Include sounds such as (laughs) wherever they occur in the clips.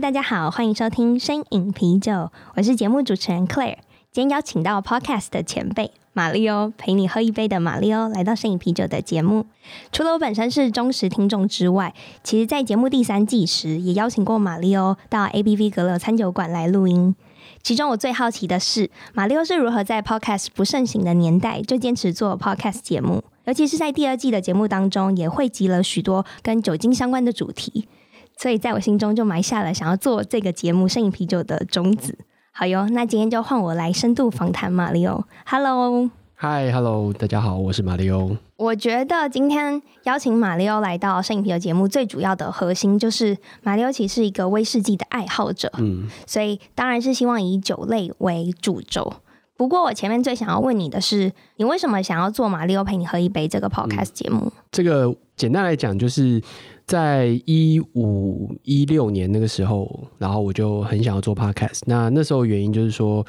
大家好，欢迎收听《声影啤酒》，我是节目主持人 Claire。今天邀请到 Podcast 的前辈马力欧，陪你喝一杯的马力欧来到《声影啤酒》的节目。除了我本身是忠实听众之外，其实在节目第三季时也邀请过马力欧到 ABV 阁楼餐酒馆来录音。其中我最好奇的是，马力欧是如何在 Podcast 不盛行的年代就坚持做 Podcast 节目，尤其是在第二季的节目当中，也汇集了许多跟酒精相关的主题。所以，在我心中就埋下了想要做这个节目《摄影啤酒》的种子。好哟，那今天就换我来深度访谈马里欧。Hello，Hi，Hello，大家好，我是马里欧。我觉得今天邀请马里欧来到《摄影啤酒》节目，最主要的核心就是马里欧其实是一个威士忌的爱好者。嗯，所以当然是希望以酒类为主轴。不过，我前面最想要问你的是，你为什么想要做马里欧陪你喝一杯这个 Podcast 节目？嗯，这个简单来讲就是。在一五一六年那个时候，然后我就很想要做 podcast。那那时候原因就是说，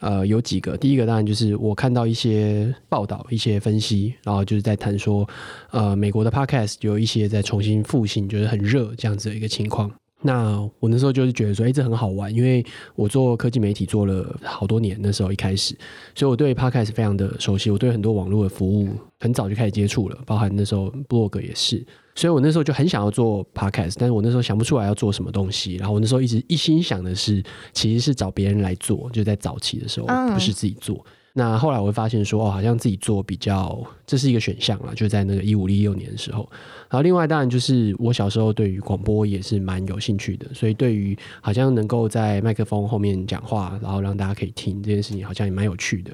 呃，有几个。第一个当然就是我看到一些报道、一些分析，然后就是在谈说，呃，美国的 podcast 有一些在重新复兴，就是很热这样子的一个情况。那我那时候就是觉得说，哎，这很好玩，因为我做科技媒体做了好多年，那时候一开始，所以我对 podcast 非常的熟悉，我对很多网络的服务很早就开始接触了，包含那时候 blog 也是。所以我那时候就很想要做 podcast，但是我那时候想不出来要做什么东西。然后我那时候一直一心想的是，其实是找别人来做，就在早期的时候，不是自己做。那后来我会发现说，哦，好像自己做比较，这是一个选项了。就在那个一五一六年的时候。然后另外当然就是我小时候对于广播也是蛮有兴趣的，所以对于好像能够在麦克风后面讲话，然后让大家可以听这件事情，好像也蛮有趣的。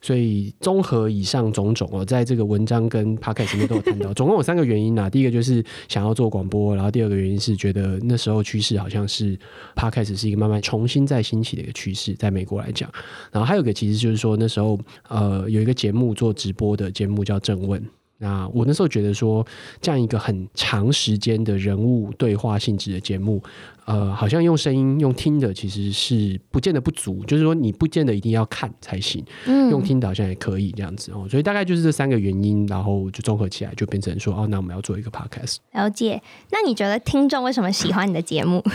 所以综合以上种种哦，在这个文章跟 podcast 里面都有谈到，总共有三个原因啊。第一个就是想要做广播，然后第二个原因是觉得那时候趋势好像是 podcast 是一个慢慢重新再兴起的一个趋势，在美国来讲。然后还有一个其实就是说那时候呃有一个节目做直播的节目叫政问。那我那时候觉得说，这样一个很长时间的人物对话性质的节目，呃，好像用声音用听的其实是不见得不足，就是说你不见得一定要看才行，嗯，用听的好像也可以这样子哦。所以大概就是这三个原因，然后就综合起来就变成说，哦，那我们要做一个 podcast。了解。那你觉得听众为什么喜欢你的节目？(laughs)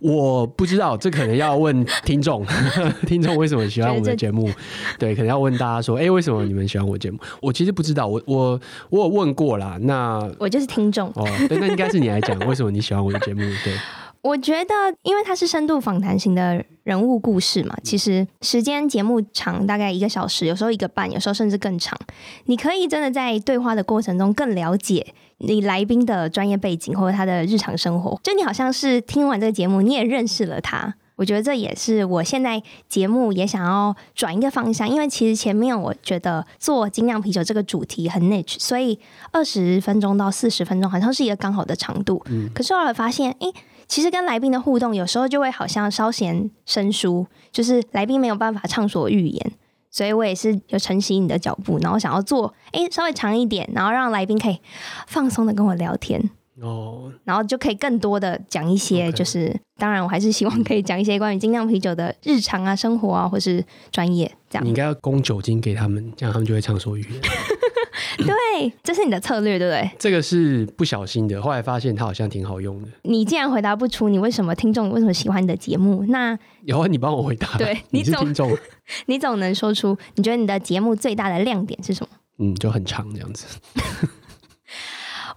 我不知道，这可能要问听众。(laughs) 听众为什么喜欢我们的节目？对，可能要问大家说，哎、欸，为什么你们喜欢我节目？我其实不知道，我我我有问过啦。那我就是听众哦，对，那应该是你来讲，为什么你喜欢我的节目？对。我觉得，因为它是深度访谈型的人物故事嘛，其实时间节目长大概一个小时，有时候一个半，有时候甚至更长。你可以真的在对话的过程中更了解你来宾的专业背景或者他的日常生活，就你好像是听完这个节目，你也认识了他。我觉得这也是我现在节目也想要转一个方向，因为其实前面我觉得做精酿啤酒这个主题很 niche，所以二十分钟到四十分钟好像是一个刚好的长度。嗯，可是后来发现，诶，其实跟来宾的互动有时候就会好像稍显生疏，就是来宾没有办法畅所欲言，所以我也是有承袭你的脚步，然后想要做诶稍微长一点，然后让来宾可以放松的跟我聊天。哦，然后就可以更多的讲一些，就是.当然我还是希望可以讲一些关于精酿啤酒的日常啊、生活啊，或是专业这样。你应该要供酒精给他们，这样他们就会畅所欲言。(laughs) (laughs) 对，这是你的策略，对不对？这个是不小心的，后来发现它好像挺好用的。你既然回答不出，你为什么听众为什么喜欢你的节目？那有啊，你帮我回答。对，(laughs) 你是听众，(laughs) 你总能说出你觉得你的节目最大的亮点是什么？嗯，就很长这样子。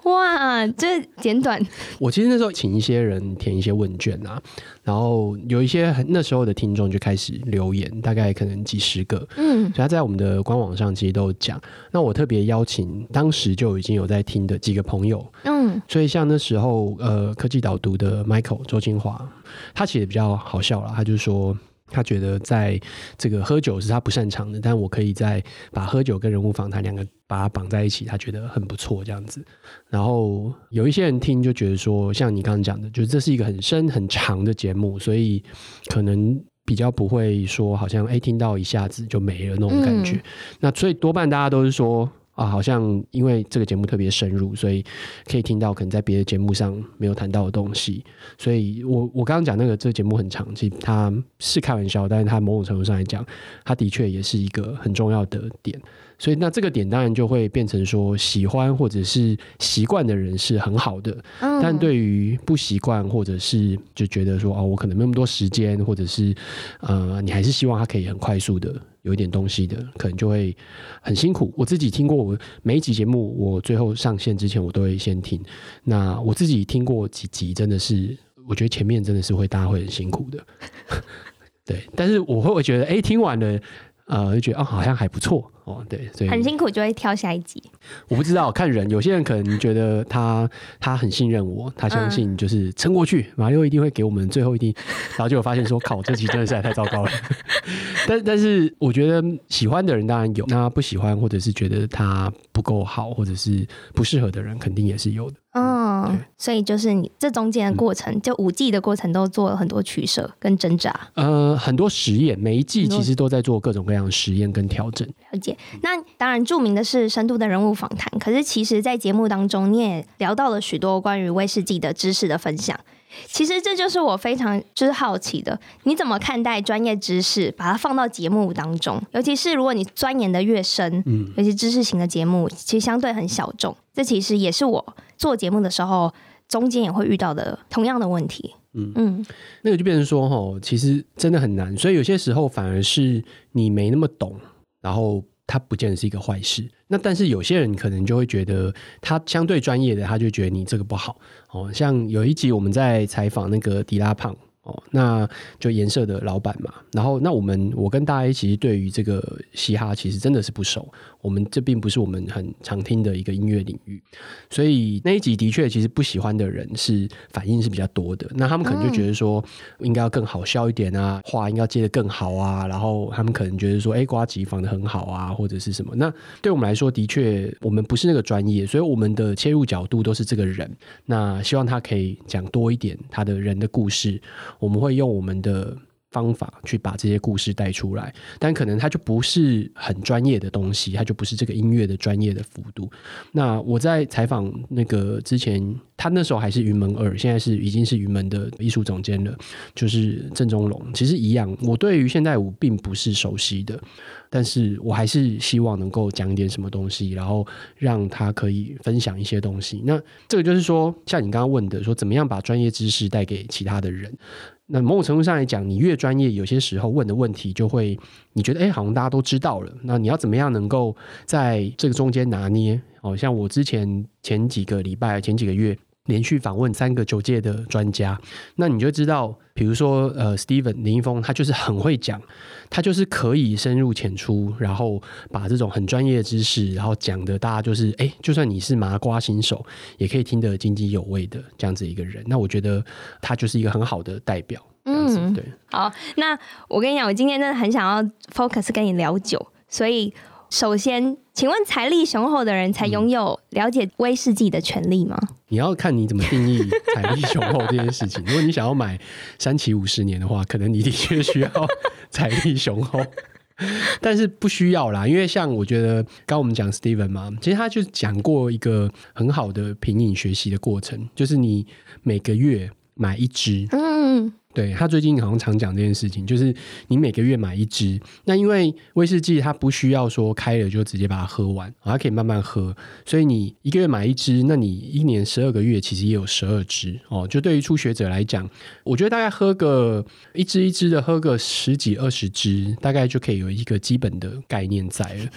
哇，这简短。(laughs) 我其实那时候请一些人填一些问卷啊，然后有一些很那时候的听众就开始留言，大概可能几十个，嗯，所以他在我们的官网上其实都有讲。那我特别邀请当时就已经有在听的几个朋友，嗯，所以像那时候呃科技导读的 Michael 周金华，他写的比较好笑了，他就说。他觉得在这个喝酒是他不擅长的，但我可以在把喝酒跟人物访谈两个把它绑在一起，他觉得很不错这样子。然后有一些人听就觉得说，像你刚刚讲的，就是这是一个很深很长的节目，所以可能比较不会说好像哎听到一下子就没了那种感觉。嗯、那所以多半大家都是说。啊，好像因为这个节目特别深入，所以可以听到可能在别的节目上没有谈到的东西。所以我我刚刚讲那个这个节目很长，其实它是开玩笑，但是他某种程度上来讲，他的确也是一个很重要的点。所以那这个点当然就会变成说，喜欢或者是习惯的人是很好的，嗯、但对于不习惯或者是就觉得说哦，我可能没那么多时间，或者是呃，你还是希望他可以很快速的有一点东西的，可能就会很辛苦。我自己听过，我每一集节目我最后上线之前，我都会先听。那我自己听过几集，真的是我觉得前面真的是会大家会很辛苦的，(laughs) 对。但是我会觉得，哎、欸，听完了。呃，就觉得哦，好像还不错哦，对，所以很辛苦就会跳下一集。我不知道看人，有些人可能觉得他他很信任我，他相信就是撑过去，马六一定会给我们最后一滴，然后就发现说，靠，这集真的是太糟糕了。(laughs) 但但是我觉得喜欢的人当然有，那不喜欢或者是觉得他不够好或者是不适合的人，肯定也是有的。嗯，对所以就是你这中间的过程，嗯、就五季的过程都做了很多取舍跟挣扎。呃，很多实验，每一季其实都在做各种各样的实验跟调整。了解。那当然，著名的是深度的人物访谈。可是，其实，在节目当中，你也聊到了许多关于威士忌的知识的分享。其实这就是我非常之好奇的，你怎么看待专业知识，把它放到节目当中？尤其是如果你钻研的越深，嗯，尤其知识型的节目，其实相对很小众。这其实也是我做节目的时候，中间也会遇到的同样的问题。嗯嗯，那个就变成说，哦，其实真的很难，所以有些时候反而是你没那么懂，然后。它不见得是一个坏事，那但是有些人可能就会觉得他相对专业的，他就觉得你这个不好哦。像有一集我们在采访那个迪拉胖。哦，那就颜色的老板嘛，然后那我们我跟大 A 其实对于这个嘻哈其实真的是不熟，我们这并不是我们很常听的一个音乐领域，所以那一集的确其实不喜欢的人是反应是比较多的，那他们可能就觉得说应该要更好笑一点啊，话应该接得更好啊，然后他们可能觉得说哎，瓜吉放得很好啊，或者是什么，那对我们来说的确我们不是那个专业，所以我们的切入角度都是这个人，那希望他可以讲多一点他的人的故事。我们会用我们的方法去把这些故事带出来，但可能它就不是很专业的东西，它就不是这个音乐的专业的幅度。那我在采访那个之前，他那时候还是云门二，现在是已经是云门的艺术总监了，就是郑中龙。其实一样，我对于现代舞并不是熟悉的，但是我还是希望能够讲一点什么东西，然后让他可以分享一些东西。那这个就是说，像你刚刚问的，说怎么样把专业知识带给其他的人。那某种程度上来讲，你越专业，有些时候问的问题就会，你觉得哎，好像大家都知道了。那你要怎么样能够在这个中间拿捏？哦，像我之前前几个礼拜、前几个月。连续访问三个酒界的专家，那你就知道，比如说呃，Steven 林一峰，他就是很会讲，他就是可以深入浅出，然后把这种很专业的知识，然后讲的大家就是哎、就算你是麻瓜新手，也可以听得津津有味的这样子一个人。那我觉得他就是一个很好的代表。嗯，对。好，那我跟你讲，我今天真的很想要 focus 跟你聊酒，所以。首先，请问财力雄厚的人才拥有了解威士忌的权利吗？你要看你怎么定义财力雄厚这件事情。(laughs) 如果你想要买三七五十年的话，可能你的确需要财力雄厚，但是不需要啦。因为像我觉得，刚我们讲 Steven 嘛，其实他就讲过一个很好的品饮学习的过程，就是你每个月买一支，嗯。对，他最近好像常讲这件事情，就是你每个月买一支，那因为威士忌它不需要说开了就直接把它喝完，它可以慢慢喝，所以你一个月买一支，那你一年十二个月其实也有十二支哦。就对于初学者来讲，我觉得大概喝个一支一支的喝个十几二十支，大概就可以有一个基本的概念在了。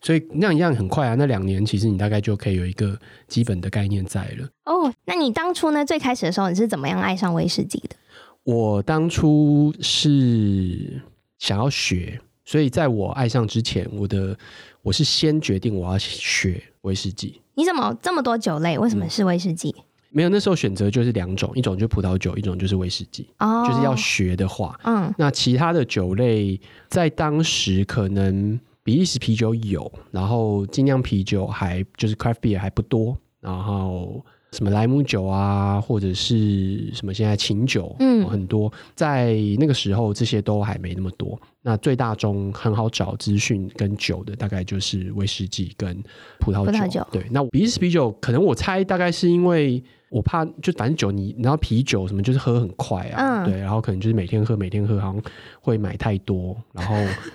所以那样一样很快啊，那两年其实你大概就可以有一个基本的概念在了。哦，那你当初呢？最开始的时候你是怎么样爱上威士忌的？我当初是想要学，所以在我爱上之前，我的我是先决定我要学威士忌。你怎么这么多酒类？为什么是威士忌？没有，那时候选择就是两种，一种就是葡萄酒，一种就是威士忌。哦，就是要学的话，嗯，那其他的酒类在当时可能比利时啤酒有，然后精酿啤酒还就是 craft beer 还不多，然后。什么莱姆酒啊，或者是什么现在琴酒，嗯，很多，在那个时候这些都还没那么多。那最大宗很好找资讯跟酒的，大概就是威士忌跟葡萄酒。葡萄酒对，那比利时啤酒可能我猜大概是因为我怕就反正酒你，然后啤酒什么就是喝很快啊，嗯、对，然后可能就是每天喝每天喝，好像会买太多，然后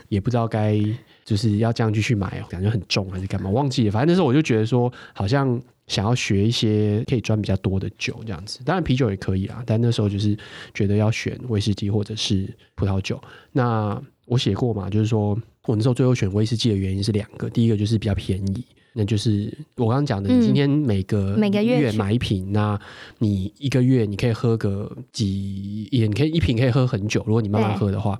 也不知道该就是要这样继续买，感觉很重还是干嘛，忘记了。反正那时候我就觉得说好像。想要学一些可以赚比较多的酒，这样子，当然啤酒也可以啦。但那时候就是觉得要选威士忌或者是葡萄酒。那我写过嘛，就是说我那时候最后选威士忌的原因是两个，第一个就是比较便宜。那就是我刚刚讲的，你今天每个每个月买一瓶，那你一个月你可以喝个几，也你可以一瓶可以喝很久。如果你慢慢喝的话，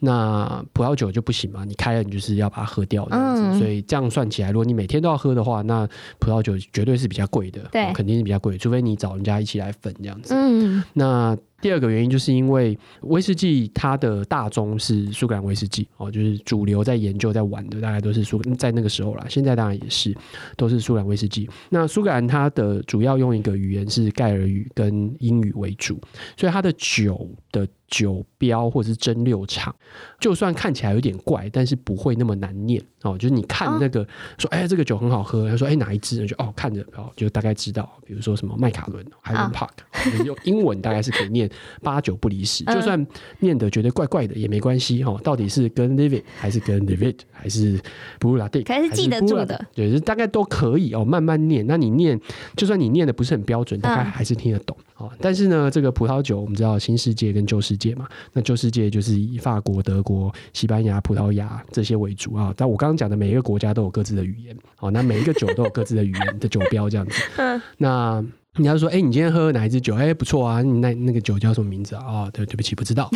那葡萄酒就不行嘛，你开了你就是要把它喝掉这样子。嗯、所以这样算起来，如果你每天都要喝的话，那葡萄酒绝对是比较贵的，对，肯定是比较贵，除非你找人家一起来分这样子。嗯，那。第二个原因就是因为威士忌它的大宗是苏格兰威士忌哦，就是主流在研究在玩的大概都是苏在那个时候啦，现在当然也是都是苏格兰威士忌。那苏格兰它的主要用一个语言是盖尔语跟英语为主，所以它的酒的。酒标或者是蒸馏厂，就算看起来有点怪，但是不会那么难念哦。就是你看那个说，哎、欸，这个酒很好喝，他说，哎、欸，哪一支？就哦，看着哦，就大概知道。比如说什么麦卡伦 Highland Park，用英文大概是可以念八九不离十。就算念的觉得怪怪的也没关系哦。到底是跟 Live It 还是跟 It 还是 Bruichladdich 还是记得住的？对，就大概都可以哦，慢慢念。那你念，就算你念的不是很标准，大概还是听得懂。哦，但是呢，这个葡萄酒我们知道新世界跟旧世界嘛，那旧世界就是以法国、德国、西班牙、葡萄牙这些为主啊。但我刚刚讲的每一个国家都有各自的语言，哦，那每一个酒都有各自的语言的酒标这样子。(laughs) 嗯，那你要说，哎、欸，你今天喝哪一支酒？哎、欸，不错啊，你那那个酒叫什么名字啊？啊，对，对不起，不知道。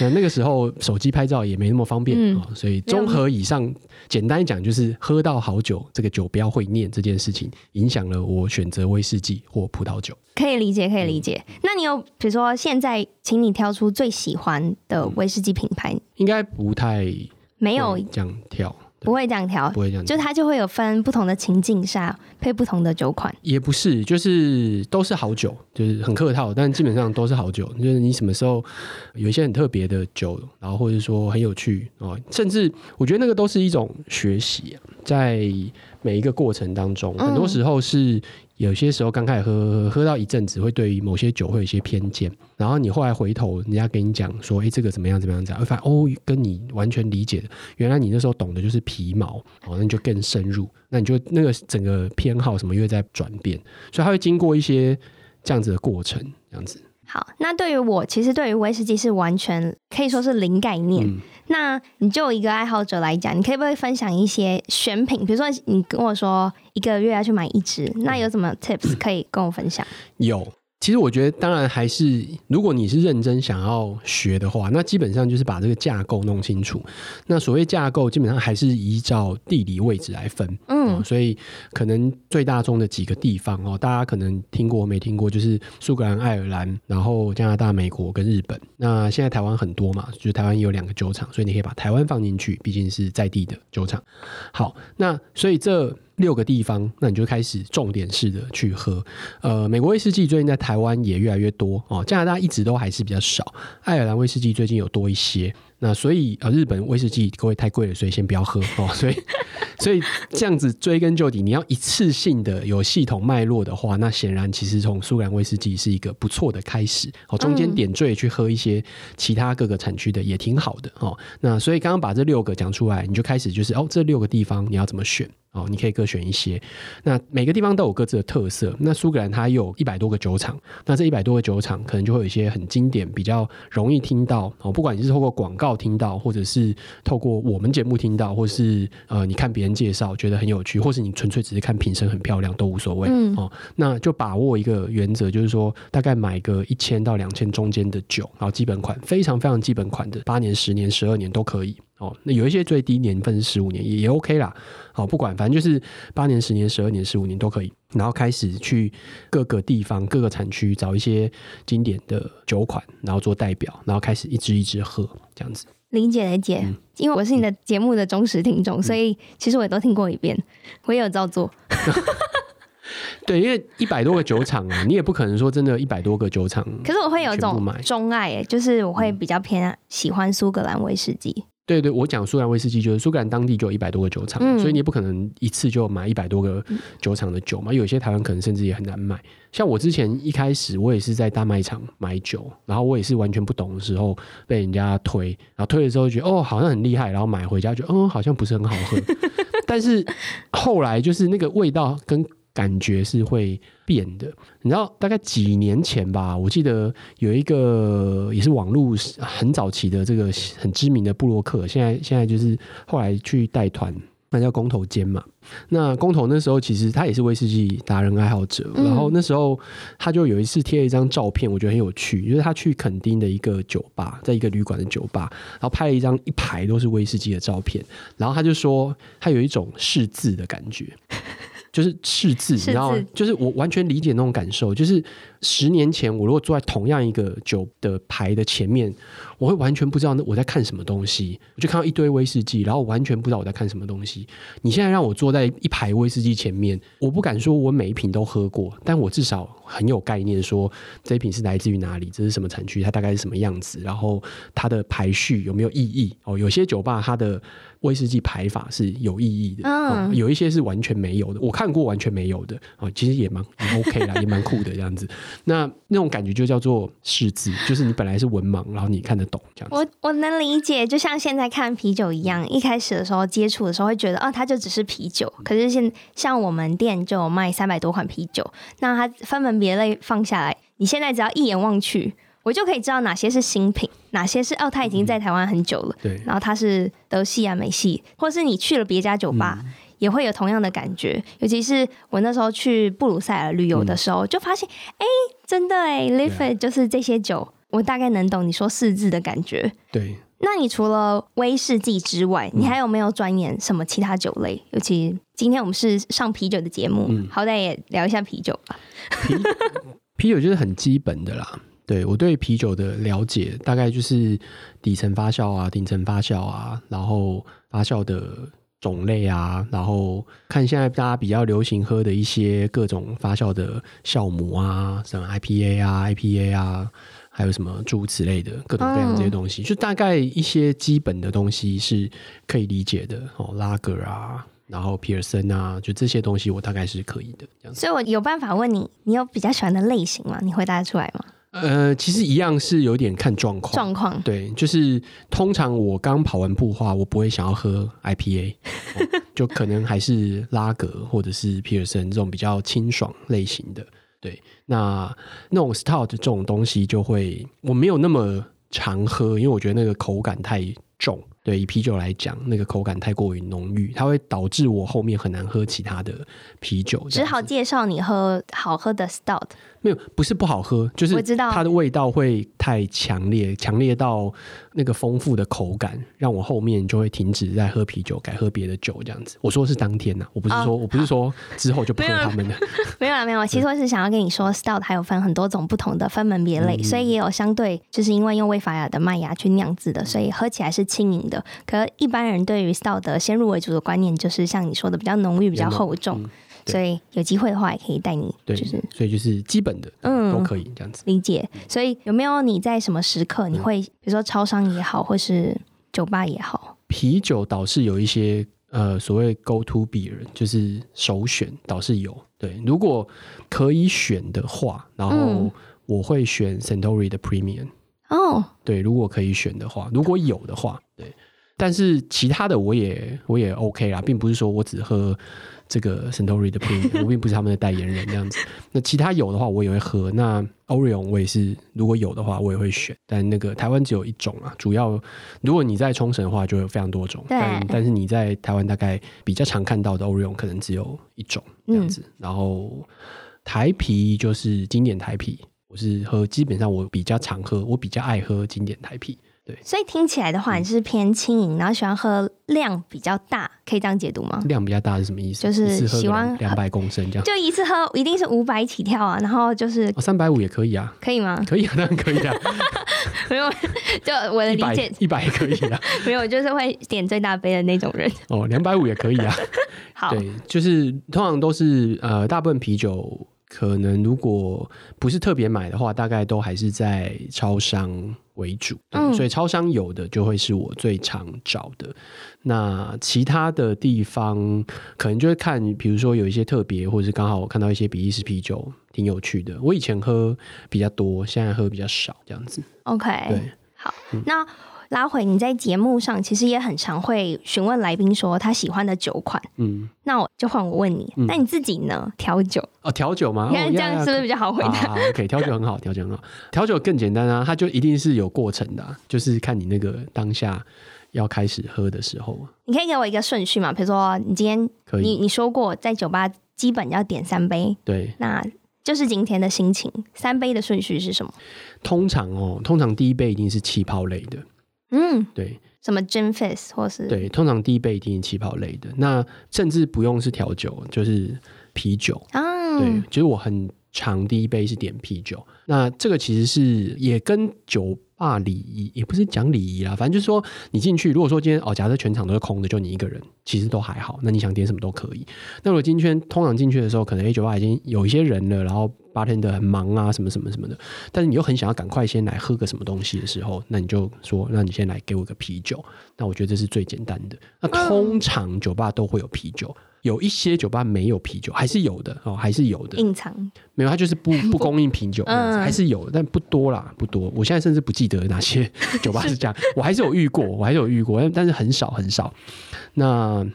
那那个时候手机拍照也没那么方便啊、嗯，所以综合以上，简单讲就是喝到好酒，这个酒标会念这件事情，影响了我选择威士忌或葡萄酒。可以理解，可以理解。那你有比如说现在，请你挑出最喜欢的威士忌品牌？嗯、应该不太没有这样挑。不会这样调，不会这样，就它就会有分不同的情境下配不同的酒款，也不是，就是都是好酒，就是很客套，但基本上都是好酒。就是你什么时候有一些很特别的酒，然后或者说很有趣哦，甚至我觉得那个都是一种学习，在每一个过程当中，很多时候是。有些时候刚开始喝，喝喝到一阵子，会对于某些酒会有一些偏见，然后你后来回头，人家跟你讲说，哎，这个怎么样怎么样，会发现哦，跟你完全理解的，原来你那时候懂的就是皮毛，哦，那你就更深入，那你就那个整个偏好什么又在转变，所以它会经过一些这样子的过程，这样子。好，那对于我，其实对于威士忌是完全可以说是零概念。嗯那你就一个爱好者来讲，你可以不可以分享一些选品？比如说，你跟我说一个月要去买一支，那有什么 tips 可以跟我分享？有。其实我觉得，当然还是，如果你是认真想要学的话，那基本上就是把这个架构弄清楚。那所谓架构，基本上还是依照地理位置来分。嗯，所以可能最大宗的几个地方哦，大家可能听过没听过，就是苏格兰、爱尔兰，然后加拿大、美国跟日本。那现在台湾很多嘛，就是台湾也有两个酒厂，所以你可以把台湾放进去，毕竟是在地的酒厂。好，那所以这。六个地方，那你就开始重点式的去喝。呃，美国威士忌最近在台湾也越来越多哦，加拿大一直都还是比较少。爱尔兰威士忌最近有多一些。那所以啊，日本威士忌各位太贵了，所以先不要喝哦。所以，所以这样子追根究底，你要一次性的有系统脉络的话，那显然其实从苏格兰威士忌是一个不错的开始哦。中间点缀去喝一些其他各个产区的也挺好的哦。那所以刚刚把这六个讲出来，你就开始就是哦，这六个地方你要怎么选哦？你可以各选一些。那每个地方都有各自的特色。那苏格兰它有一百多个酒厂，那这一百多个酒厂可能就会有一些很经典、比较容易听到哦。不管你是透过广告。听到，或者是透过我们节目听到，或是呃，你看别人介绍觉得很有趣，或是你纯粹只是看瓶身很漂亮都无所谓、嗯、哦。那就把握一个原则，就是说大概买个一千到两千中间的酒，然后基本款非常非常基本款的，八年、十年、十二年都可以哦。那有一些最低年份是十五年，也也 OK 啦。好，不管反正就是八年、十年、十二年、十五年都可以。然后开始去各个地方、各个产区找一些经典的酒款，然后做代表，然后开始一支一支喝这样子。理解理解，因为我是你的节目的忠实听众，嗯、所以其实我也都听过一遍，我也有照做。(laughs) 对，因为一百多个酒厂啊，你也不可能说真的，一百多个酒厂。可是我会有一种钟爱，就是我会比较偏喜欢苏格兰威士忌。对对，我讲苏格兰威士忌，就是苏格兰当地就有一百多个酒厂，嗯、所以你也不可能一次就买一百多个酒厂的酒嘛。有些台湾可能甚至也很难买。像我之前一开始，我也是在大卖场买酒，然后我也是完全不懂的时候被人家推，然后推了之后觉得哦好像很厉害，然后买回家就嗯好像不是很好喝。(laughs) 但是后来就是那个味道跟感觉是会变的，你知道，大概几年前吧，我记得有一个也是网络很早期的这个很知名的布洛克，现在现在就是后来去带团，那叫工头间嘛。那工头那时候其实他也是威士忌达人爱好者，然后那时候他就有一次贴了一张照片，我觉得很有趣，就是他去垦丁的一个酒吧，在一个旅馆的酒吧，然后拍了一张一排都是威士忌的照片，然后他就说他有一种识字的感觉。就是赤字，你知道吗？就是我完全理解那种感受。就是十年前，我如果坐在同样一个酒的牌的前面，我会完全不知道那我在看什么东西。我就看到一堆威士忌，然后完全不知道我在看什么东西。你现在让我坐在一排威士忌前面，我不敢说我每一瓶都喝过，但我至少很有概念，说这一瓶是来自于哪里，这是什么产区，它大概是什么样子，然后它的排序有没有意义？哦，有些酒吧它的。威士忌排法是有意义的，嗯，有一些是完全没有的。我看过完全没有的啊，其实也蛮也 (laughs) OK 啦，也蛮酷的这样子。那那种感觉就叫做识字，就是你本来是文盲，然后你看得懂这样子。我我能理解，就像现在看啤酒一样，一开始的时候接触的时候会觉得，哦，它就只是啤酒。可是现像我们店就有卖三百多款啤酒，那它分门别类放下来，你现在只要一眼望去。我就可以知道哪些是新品，哪些是哦，它已经在台湾很久了。对，然后它是德系啊、美系，或是你去了别家酒吧，嗯、也会有同样的感觉。尤其是我那时候去布鲁塞尔旅游的时候，嗯、就发现，哎，真的哎，Lifet 就是这些酒，我大概能懂你说四字的感觉。对，那你除了威士忌之外，你还有没有钻研什么其他酒类？尤其今天我们是上啤酒的节目，嗯、好歹也聊一下啤酒吧。啤 (laughs) 啤酒就是很基本的啦。对，我对啤酒的了解大概就是底层发酵啊、顶层发酵啊，然后发酵的种类啊，然后看现在大家比较流行喝的一些各种发酵的酵母啊，什么 IPA 啊、IPA 啊，还有什么诸如此类的各种各样这些东西，就大概一些基本的东西是可以理解的哦，拉格啊，然后皮尔森啊，就这些东西我大概是可以的。所以我有办法问你，你有比较喜欢的类型吗？你回答出来吗？呃，其实一样是有点看状况。状况对，就是通常我刚跑完步话，我不会想要喝 IPA，(laughs) 哦，就可能还是拉格或者是皮尔森这种比较清爽类型的。对，那那种 Stout 这种东西就会我没有那么常喝，因为我觉得那个口感太重。对，以啤酒来讲，那个口感太过于浓郁，它会导致我后面很难喝其他的啤酒。只好介绍你喝好喝的 Stout。没有，不是不好喝，就是它的味道会太强烈，强烈到那个丰富的口感，让我后面就会停止在喝啤酒，改喝别的酒这样子。我说的是当天呐、啊，我不是说、哦、我不是说之后就不喝他们的。(laughs) 没有啦，没有。其实我是想要跟你说，Stout 还有分很多种不同的分门别类，嗯、所以也有相对就是因为用威法雅的麦芽去酿制的，所以喝起来是轻盈的。可一般人对于 Stout 的先入为主的观念，就是像你说的比较浓郁、比较厚重。所以有机会的话，也可以带你，就是所以就是基本的，嗯，都可以这样子理解。所以有没有你在什么时刻，你会比如说超商也好，或是酒吧也好，啤酒倒是有一些呃所谓 go to beer，就是首选倒是有。对，如果可以选的话，然后我会选 Century 的 Premium。哦，对，如果可以选的话，如果有的话，对。但是其他的我也我也 OK 啦，并不是说我只喝。这个 Suntory 的 Premium，(laughs) 我并不是他们的代言人这样子。那其他有的话，我也会喝。那 Orion 我也是，如果有的话，我也会选。但那个台湾只有一种啊，主要如果你在冲绳的话，就有非常多种。对但但是你在台湾大概比较常看到的 Orion 可能只有一种这样子。嗯、然后台啤就是经典台啤，我是喝，基本上我比较常喝，我比较爱喝经典台啤。对，所以听起来的话，你是偏轻盈，然后喜欢喝量比较大，可以这样解读吗？量比较大是什么意思？就是喜欢两百公升这样，就一次喝一定是五百起跳啊，然后就是三百五也可以啊，可以吗？可以啊，当然可以啊。(laughs) 没有，就我的理解，一百也可以啊。(laughs) 没有，就是会点最大杯的那种人。哦，两百五也可以啊。(laughs) 好，对，就是通常都是呃，大部分啤酒可能如果不是特别买的话，大概都还是在超商为主。嗯，所以超商有的就会是我最常找的。那其他的地方可能就会看，比如说有一些特别，或者是刚好我看到一些比利时啤酒挺有趣的。我以前喝比较多，现在喝比较少，这样子。OK，对，好，嗯、那拉回你在节目上其实也很常会询问来宾说他喜欢的酒款。嗯，那我就换我问你，嗯、那你自己呢？调酒哦，调酒吗？你 (laughs) 看这样是不是比较好回答？，OK，调酒很好，(laughs) 调酒很好，调酒更简单啊，它就一定是有过程的、啊，就是看你那个当下。要开始喝的时候，你可以给我一个顺序嘛？比如说，你今天可以，你你说过在酒吧基本要点三杯，对，那就是今天的心情。三杯的顺序是什么？通常哦，通常第一杯一定是气泡类的，嗯，对，什么 Gin Fizz 或是对，通常第一杯一定是气泡类的。那甚至不用是调酒，就是啤酒啊，对，其实我很常第一杯是点啤酒。那这个其实是也跟酒。啊，礼仪也不是讲礼仪啦，反正就是说，你进去，如果说今天哦，假设全场都是空的，就你一个人，其实都还好。那你想点什么都可以。那如果今天通常进去的时候，可能 A 酒吧已经有一些人了，然后 bartender 很忙啊，什么什么什么的，但是你又很想要赶快先来喝个什么东西的时候，那你就说，那你先来给我个啤酒。那我觉得这是最简单的。那通常酒吧都会有啤酒。有一些酒吧没有啤酒，还是有的哦，还是有的。隐藏没有，它就是不 (laughs) 不供应啤酒，嗯、还是有，但不多啦，不多。我现在甚至不记得哪些酒吧是这样，(laughs) 我还是有遇过，我还是有遇过，但是很少很少。那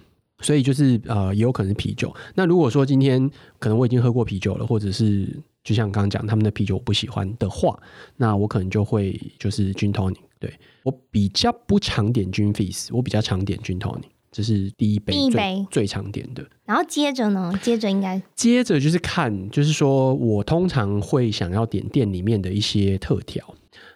所以就是呃，也有可能是啤酒。那如果说今天可能我已经喝过啤酒了，或者是就像刚刚讲他们的啤酒我不喜欢的话，那我可能就会就是 Gin Tonic。对，我比较不常点 Gin Fizz，我比较常点 Gin Tonic。这是第一杯，第一杯最常点的。然后接着呢？接着应该接着就是看，就是说我通常会想要点店里面的一些特调。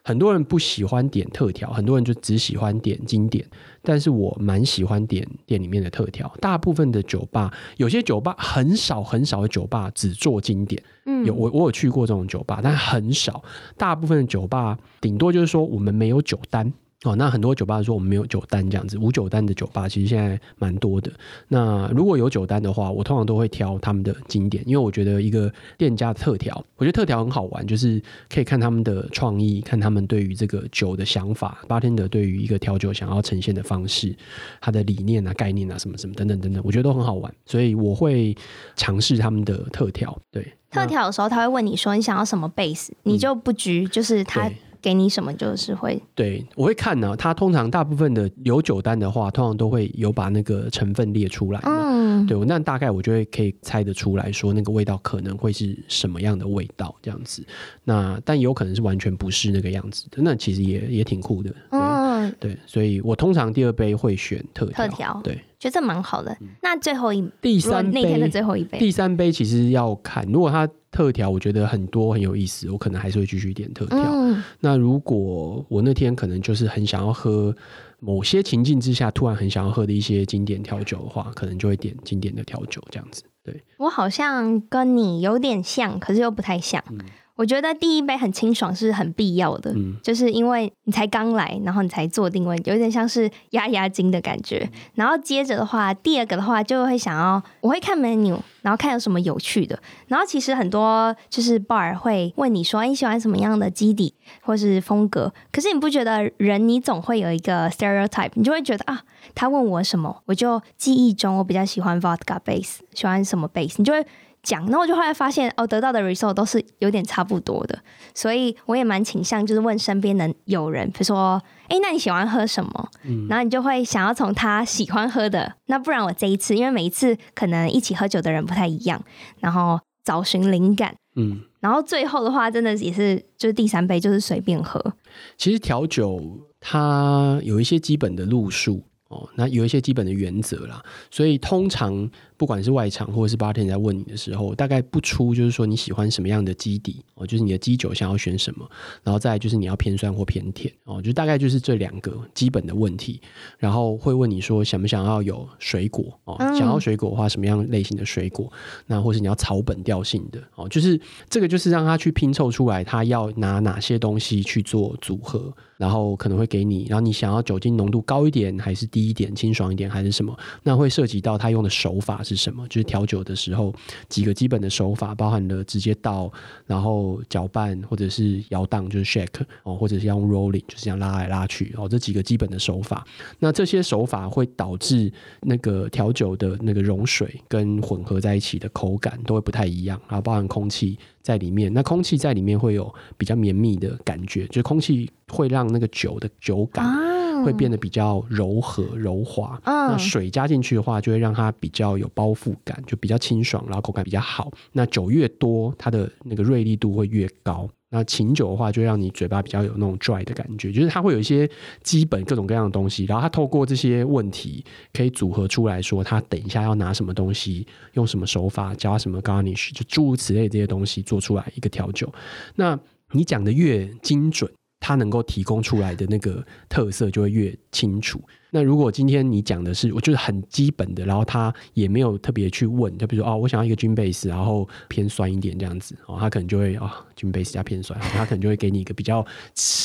很多人不喜欢点特调，很多人就只喜欢点经典。但是我蛮喜欢点店里面的特调。大部分的酒吧，有些酒吧很少很少的酒吧只做经典。嗯，有我我有去过这种酒吧，但很少。大部分的酒吧顶多就是说我们没有酒单。哦，那很多酒吧说我们没有酒单这样子，无酒单的酒吧其实现在蛮多的。那如果有酒单的话，我通常都会挑他们的经典，因为我觉得一个店家的特调，我觉得特调很好玩，就是可以看他们的创意，看他们对于这个酒的想法，bartender 对于一个调酒想要呈现的方式，他的理念啊、概念啊什么什么等等等等，我觉得都很好玩，所以我会尝试他们的特调。对，特调的时候他会问你说你想要什么 base，你就不拘，就是他。给你什么就是会对，我会看呢、啊。他通常大部分的有酒单的话，通常都会有把那个成分列出来。嗯，对，那大概我就会可以猜得出来说那个味道可能会是什么样的味道这样子。那但有可能是完全不是那个样子的，那其实也也挺酷的。嗯，对，所以我通常第二杯会选特特调。对，觉得这蛮好的。那最后一第三杯那天的最后一杯，第三杯其实要看，如果它。特调我觉得很多很有意思，我可能还是会继续点特调。嗯、那如果我那天可能就是很想要喝某些情境之下突然很想要喝的一些经典调酒的话，可能就会点经典的调酒这样子。对，我好像跟你有点像，可是又不太像。嗯我觉得第一杯很清爽是很必要的，嗯、就是因为你才刚来，然后你才做定位，有点像是压压惊的感觉。然后接着的话，第二个的话就会想要，我会看 menu，然后看有什么有趣的。然后其实很多就是 bar 会问你说，你喜欢什么样的基底或是风格？可是你不觉得人你总会有一个 stereotype，你就会觉得啊，他问我什么，我就记忆中我比较喜欢 vodka base，喜欢什么 base，你就会。讲，然后我就后来发现，哦，得到的 result 都是有点差不多的，所以我也蛮倾向就是问身边的友人，比如说，哎，那你喜欢喝什么？嗯，然后你就会想要从他喜欢喝的，那不然我这一次，因为每一次可能一起喝酒的人不太一样，然后找寻灵感，嗯，然后最后的话，真的也是就是第三杯就是随便喝。其实调酒它有一些基本的路数。哦，那有一些基本的原则啦，所以通常不管是外场或者是 bartender 在问你的时候，大概不出就是说你喜欢什么样的基底哦，就是你的基酒想要选什么，然后再来就是你要偏酸或偏甜哦，就大概就是这两个基本的问题，然后会问你说想不想要有水果哦，想要水果的话什么样类型的水果，那或是你要草本调性的哦，就是这个就是让他去拼凑出来他要拿哪些东西去做组合。然后可能会给你，然后你想要酒精浓度高一点，还是低一点，清爽一点，还是什么？那会涉及到他用的手法是什么？就是调酒的时候几个基本的手法，包含了直接倒，然后搅拌，或者是摇荡，就是 shake 哦，或者是用 rolling，就是这样拉来拉去哦，这几个基本的手法。那这些手法会导致那个调酒的那个溶水跟混合在一起的口感都会不太一样，然后包含空气。在里面，那空气在里面会有比较绵密的感觉，就是空气会让那个酒的酒感会变得比较柔和柔滑。那水加进去的话，就会让它比较有包覆感，就比较清爽，然后口感比较好。那酒越多，它的那个锐利度会越高。那琴酒的话，就让你嘴巴比较有那种 dry 的感觉，就是它会有一些基本各种各样的东西，然后它透过这些问题可以组合出来说，它等一下要拿什么东西，用什么手法，加什么 garnish，就诸如此类这些东西做出来一个调酒。那你讲的越精准，它能够提供出来的那个特色就会越清楚。那如果今天你讲的是，我就是很基本的，然后他也没有特别去问，就比如说哦，我想要一个 gin base，然后偏酸一点这样子哦，他可能就会啊、哦、gin base 加偏酸，他可能就会给你一个比较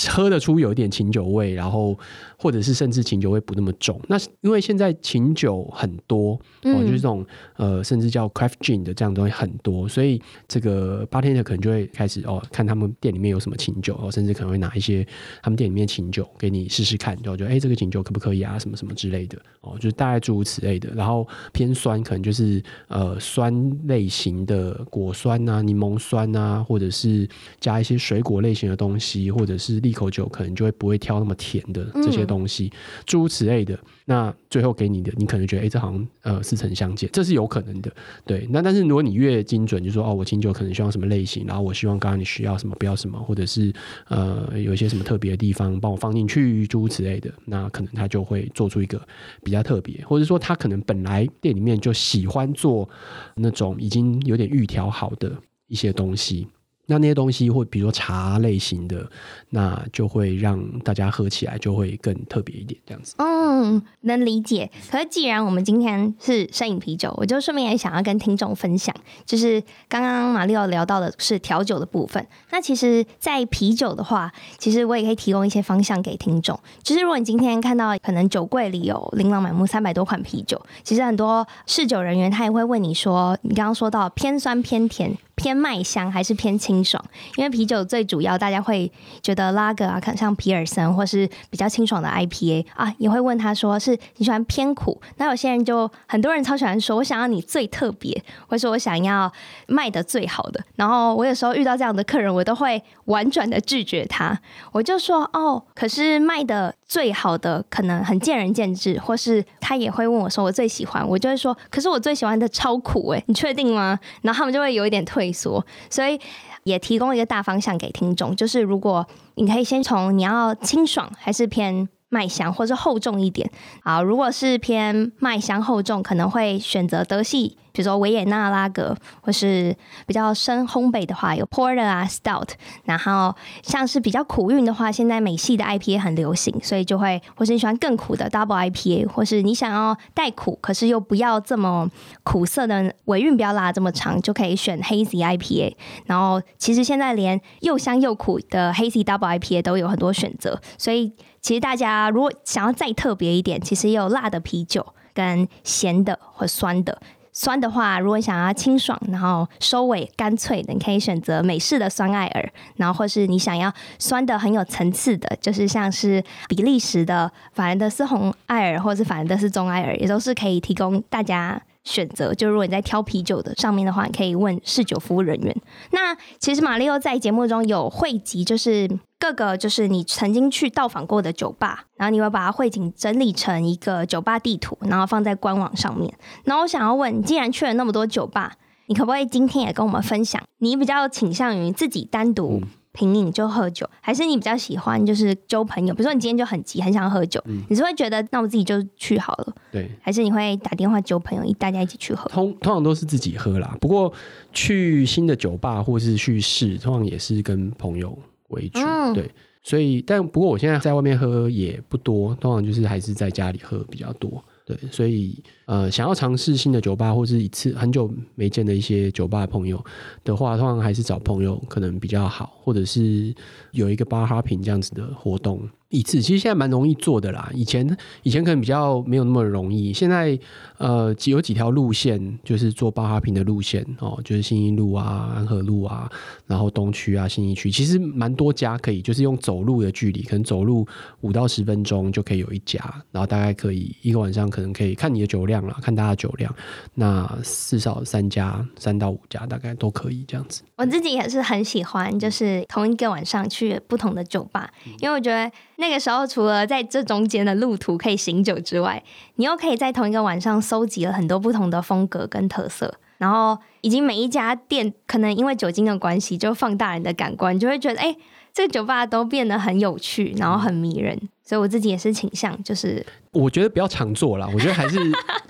喝得出有一点琴酒味，然后或者是甚至琴酒味不那么重。那因为现在琴酒很多哦，就是这种呃，甚至叫 craft gin 的这样的东西很多，所以这个 bartender 可能就会开始哦，看他们店里面有什么琴酒，哦，甚至可能会拿一些他们店里面琴酒给你试试看，就觉得哎，这个琴酒可不可以啊？什么什么之类的哦，就是大概诸如此类的。然后偏酸，可能就是呃酸类型的果酸啊、柠檬酸啊，或者是加一些水果类型的东西，或者是利口酒，可能就会不会挑那么甜的这些东西，嗯、诸如此类的。那最后给你的，你可能觉得哎，这好像呃似曾相见，这是有可能的。对，那但是如果你越精准，就说哦，我清酒可能需要什么类型，然后我希望刚刚你需要什么，不要什么，或者是呃有一些什么特别的地方，帮我放进去，诸如此类的，那可能他就会做出一个比较特别，或者说他可能本来店里面就喜欢做那种已经有点预调好的一些东西。那那些东西，或比如说茶类型的，那就会让大家喝起来就会更特别一点，这样子。嗯，能理解。可是既然我们今天是摄影啤酒，我就顺便也想要跟听众分享，就是刚刚马力欧聊到的是调酒的部分。那其实，在啤酒的话，其实我也可以提供一些方向给听众。就是如果你今天看到可能酒柜里有琳琅满目三百多款啤酒，其实很多试酒人员他也会问你说，你刚刚说到偏酸偏甜。偏麦香还是偏清爽？因为啤酒最主要，大家会觉得拉格啊，可能像皮尔森或是比较清爽的 IPA 啊，也会问他说是你喜欢偏苦？那有些人就很多人超喜欢说，我想要你最特别，或是我想要卖的最好的。然后我有时候遇到这样的客人，我都会婉转的拒绝他，我就说哦，可是卖的最好的可能很见仁见智，或是他也会问我说我最喜欢，我就会说，可是我最喜欢的超苦诶，你确定吗？然后他们就会有一点退缩。所以也提供一个大方向给听众，就是如果你可以先从你要清爽还是偏麦香，或者厚重一点。好，如果是偏麦香厚重，可能会选择德系。比如说维也纳拉格，或是比较深烘焙的话，有 Porter 啊、Stout。然后像是比较苦韵的话，现在美系的 IPA 很流行，所以就会，或是你喜欢更苦的 Double IPA，或是你想要带苦，可是又不要这么苦涩的尾韵，不要拉这么长，就可以选 Hazy IPA。然后其实现在连又香又苦的 Hazy Double IPA 都有很多选择，所以其实大家如果想要再特别一点，其实也有辣的啤酒跟咸的或酸的。酸的话，如果想要清爽，然后收尾干脆的，你可以选择美式的酸艾尔，然后或是你想要酸的很有层次的，就是像是比利时的法兰德斯红艾尔，或是法兰德斯中艾尔，也都是可以提供大家选择。就如果你在挑啤酒的上面的话，你可以问试酒服务人员。那其实马力欧在节目中有汇集，就是。各个就是你曾经去到访过的酒吧，然后你会把它汇整整理成一个酒吧地图，然后放在官网上面。然后我想要问，你既然去了那么多酒吧，你可不可以今天也跟我们分享，你比较倾向于自己单独品饮就喝酒，还是你比较喜欢就是交朋友？比如说你今天就很急，很想喝酒，嗯、你是会觉得那我自己就去好了，对？还是你会打电话交朋友，一大家一起去喝？通通常都是自己喝啦，不过去新的酒吧或是去试，通常也是跟朋友为主，嗯、对。所以，但不过我现在在外面喝也不多，通常就是还是在家里喝比较多。对，所以呃，想要尝试新的酒吧，或是一次很久没见的一些酒吧朋友的话，通常还是找朋友可能比较好，或者是有一个 bar hopping 这样子的活动。一次其实现在蛮容易做的啦，以前以前可能比较没有那么容易。现在呃有几条路线就是做 bar hopping 的路线哦，就是新一路啊、安和路啊，然后东区啊、新义区，其实蛮多家可以，就是用走路的距离，可能走路五到十分钟就可以有一家，然后大概可以一个晚上可能可以看你的酒量啦，看大家酒量，那至少三家三到五家大概都可以这样子。我自己也是很喜欢，就是同一个晚上去不同的酒吧，因为我觉得。那个时候，除了在这中间的路途可以醒酒之外，你又可以在同一个晚上搜集了很多不同的风格跟特色，然后以及每一家店可能因为酒精的关系，就放大人的感官，就会觉得哎，这个酒吧都变得很有趣，然后很迷人。所以我自己也是倾向，就是我觉得不要常做啦，(laughs) 我觉得还是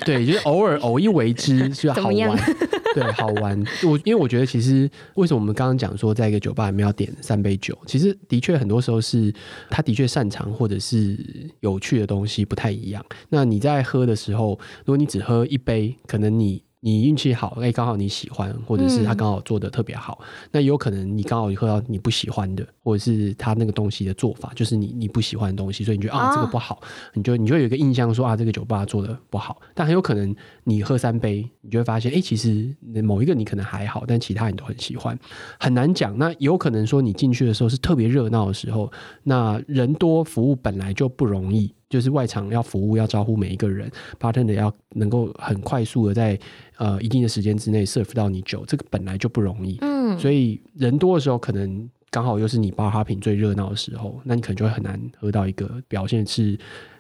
对，就是偶尔偶一为之就好玩。(laughs) 对，好玩。我因为我觉得，其实为什么我们刚刚讲说，在一个酒吧里面要点三杯酒，其实的确很多时候是他的确擅长或者是有趣的东西不太一样。那你在喝的时候，如果你只喝一杯，可能你。你运气好，哎、欸，刚好你喜欢，或者是他刚好做的特别好，嗯、那有可能你刚好喝到你不喜欢的，或者是他那个东西的做法，就是你你不喜欢的东西，所以你觉得啊这个不好，你就你就有一个印象说啊这个酒吧做的不好，但很有可能你喝三杯，你就会发现，哎、欸，其实某一个你可能还好，但其他你都很喜欢，很难讲。那有可能说你进去的时候是特别热闹的时候，那人多服务本来就不容易。就是外场要服务，要招呼每一个人，bartender 要能够很快速的在呃一定的时间之内 serve 到你酒，这个本来就不容易。嗯，所以人多的时候，可能刚好又是你 bar hopping 最热闹的时候，那你可能就会很难喝到一个表现是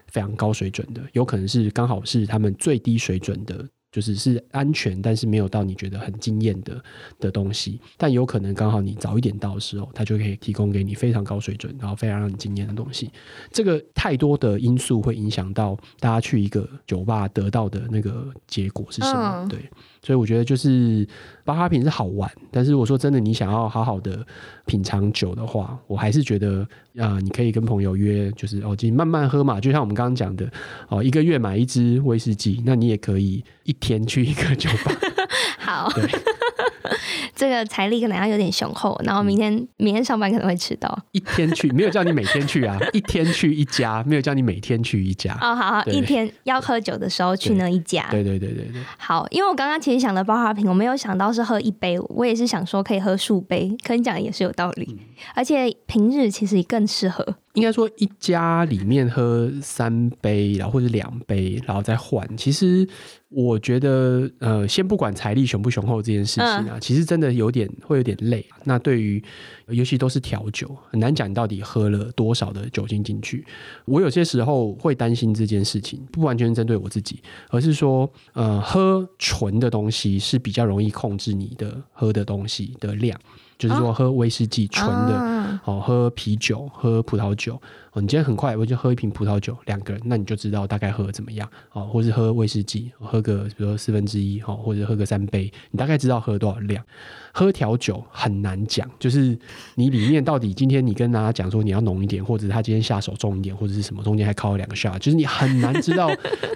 非常高水准的，有可能是刚好是他们最低水准的。就是是安全，但是没有到你觉得很惊艳的的东西。但有可能刚好你早一点到的时候，它就可以提供给你非常高水准，然后非常让你惊艳的东西。这个太多的因素会影响到大家去一个酒吧得到的那个结果是什么？对。所以我觉得就是巴哈品是好玩，但是我说真的，你想要好好的品尝酒的话，我还是觉得啊、呃，你可以跟朋友约，就是哦，今慢慢喝嘛，就像我们刚刚讲的哦，一个月买一支威士忌，那你也可以一天去一个酒吧。(laughs) 好。(laughs) 这个财力可能要有点雄厚，然后明天、嗯、明天上班可能会迟到。一天去 (laughs) 没有叫你每天去啊，一天去一家没有叫你每天去一家。哦，好好，一天要喝酒的时候去那一家。对对对对对。好，因为我刚刚其实想的包花瓶我没有想到是喝一杯，我也是想说可以喝数杯，可你讲的也是有道理，嗯、而且平日其实更适合。应该说，一家里面喝三杯，然后或者两杯，然后再换。其实我觉得，呃，先不管财力雄不雄厚这件事情啊，嗯、其实真的有点会有点累。那对于尤其都是调酒，很难讲你到底喝了多少的酒精进去。我有些时候会担心这件事情，不完全针对我自己，而是说，呃，喝纯的东西是比较容易控制你的喝的东西的量。就是说，喝威士忌纯的，哦，喝啤酒，喝葡萄酒。哦，你今天很快我就喝一瓶葡萄酒，两个人，那你就知道大概喝得怎么样，哦，或是喝威士忌，喝个比如说四分之一，哦，或者喝个三杯，你大概知道喝多少量。喝调酒很难讲，就是你里面到底今天你跟大家讲说你要浓一点，或者他今天下手重一点，或者是什么中间还靠了两个 shot，就是你很难知道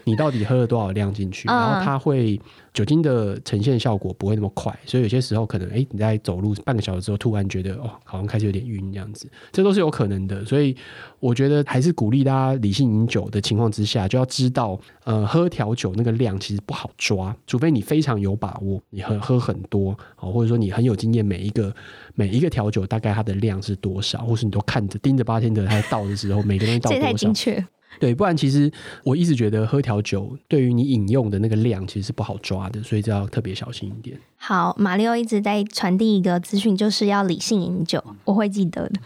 你到底喝了多少量进去，(laughs) 然后它会酒精的呈现效果不会那么快，所以有些时候可能哎、欸、你在走路半个小时之后突然觉得哦好像开始有点晕这样子，这都是有可能的，所以。我觉得还是鼓励大家理性饮酒的情况之下，就要知道，呃，喝调酒那个量其实不好抓，除非你非常有把握，你喝喝很多，或者说你很有经验，每一个每一个调酒大概它的量是多少，或是你都看着盯着八天的它倒的时候，每个东西倒多少，这太精确。对，不然其实我一直觉得喝调酒对于你饮用的那个量其实是不好抓的，所以就要特别小心一点。好，马力欧一直在传递一个资讯，就是要理性饮酒，我会记得的。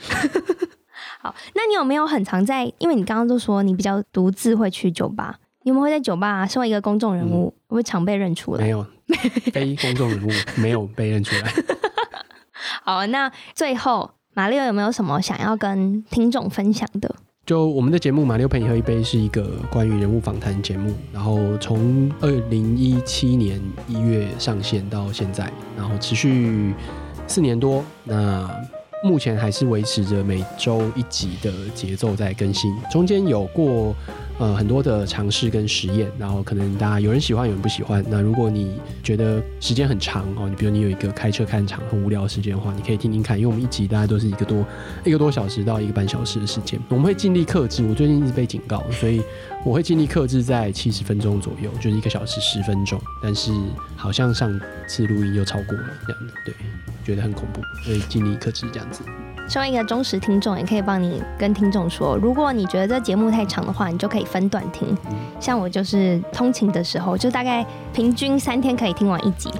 (laughs) 好，那你有没有很常在？因为你刚刚都说你比较独自会去酒吧，你们会在酒吧、啊、身为一个公众人物，嗯、会常被认出来？没有，非公众人物没有被认出来。(laughs) 好，那最后马六有没有什么想要跟听众分享的？就我们的节目《马力欧陪你喝一杯》是一个关于人物访谈节目，然后从二零一七年一月上线到现在，然后持续四年多。那目前还是维持着每周一集的节奏在更新，中间有过。呃，很多的尝试跟实验，然后可能大家有人喜欢，有人不喜欢。那如果你觉得时间很长哦，你比如你有一个开车看场很无聊的时间的话，你可以听听看，因为我们一集大概都是一个多一个多小时到一个半小时的时间，我们会尽力克制。我最近一直被警告，所以我会尽力克制在七十分钟左右，就是一个小时十分钟。但是好像上次录音又超过了这样子，对，觉得很恐怖，所以尽力克制这样子。身为一个忠实听众，也可以帮你跟听众说，如果你觉得这节目太长的话，你就可以分段听。嗯、像我就是通勤的时候，就大概平均三天可以听完一集，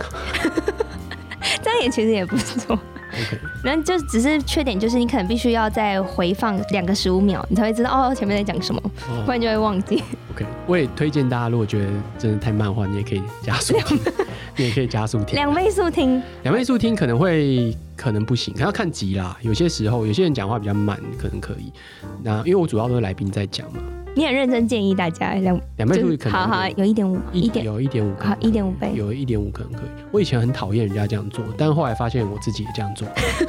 (laughs) 这样也其实也不错。OK，然后就只是缺点就是你可能必须要再回放两个十五秒，你才会知道哦前面在讲什么，哦、不然就会忘记。OK，我也推荐大家，如果觉得真的太慢的话，你也可以加速听，你也可以加速听，两倍速听，两倍速听可能会。可能不行，可要看急啦。有些时候，有些人讲话比较慢，可能可以。那因为我主要都是来宾在讲嘛。你很认真建议大家两两倍速可能好好有一点五一点有一点五好一点五倍有一点五可能可以。我以前很讨厌人家这样做，但后来发现我自己也这样做，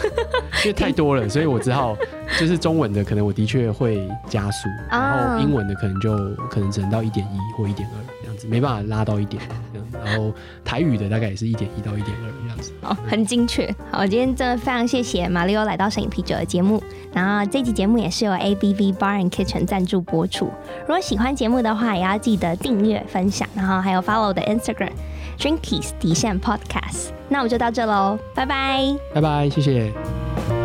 (laughs) 因为太多了，所以我只好就是中文的可能我的确会加速，然后英文的可能就可能只能到一点一或一点二子，没办法拉到一点。然后台语的大概也是一点一到一点二这样子，哦，很精确。好，今天真的非常谢谢马力欧来到摄影啤酒的节目。然后这期节目也是由 ABV Bar and Kitchen 赞助播出。如果喜欢节目的话，也要记得订阅、分享，然后还有 follow 我的 Instagram Drinkies 底线 Podcast。那我们就到这喽，拜拜，拜拜，谢谢。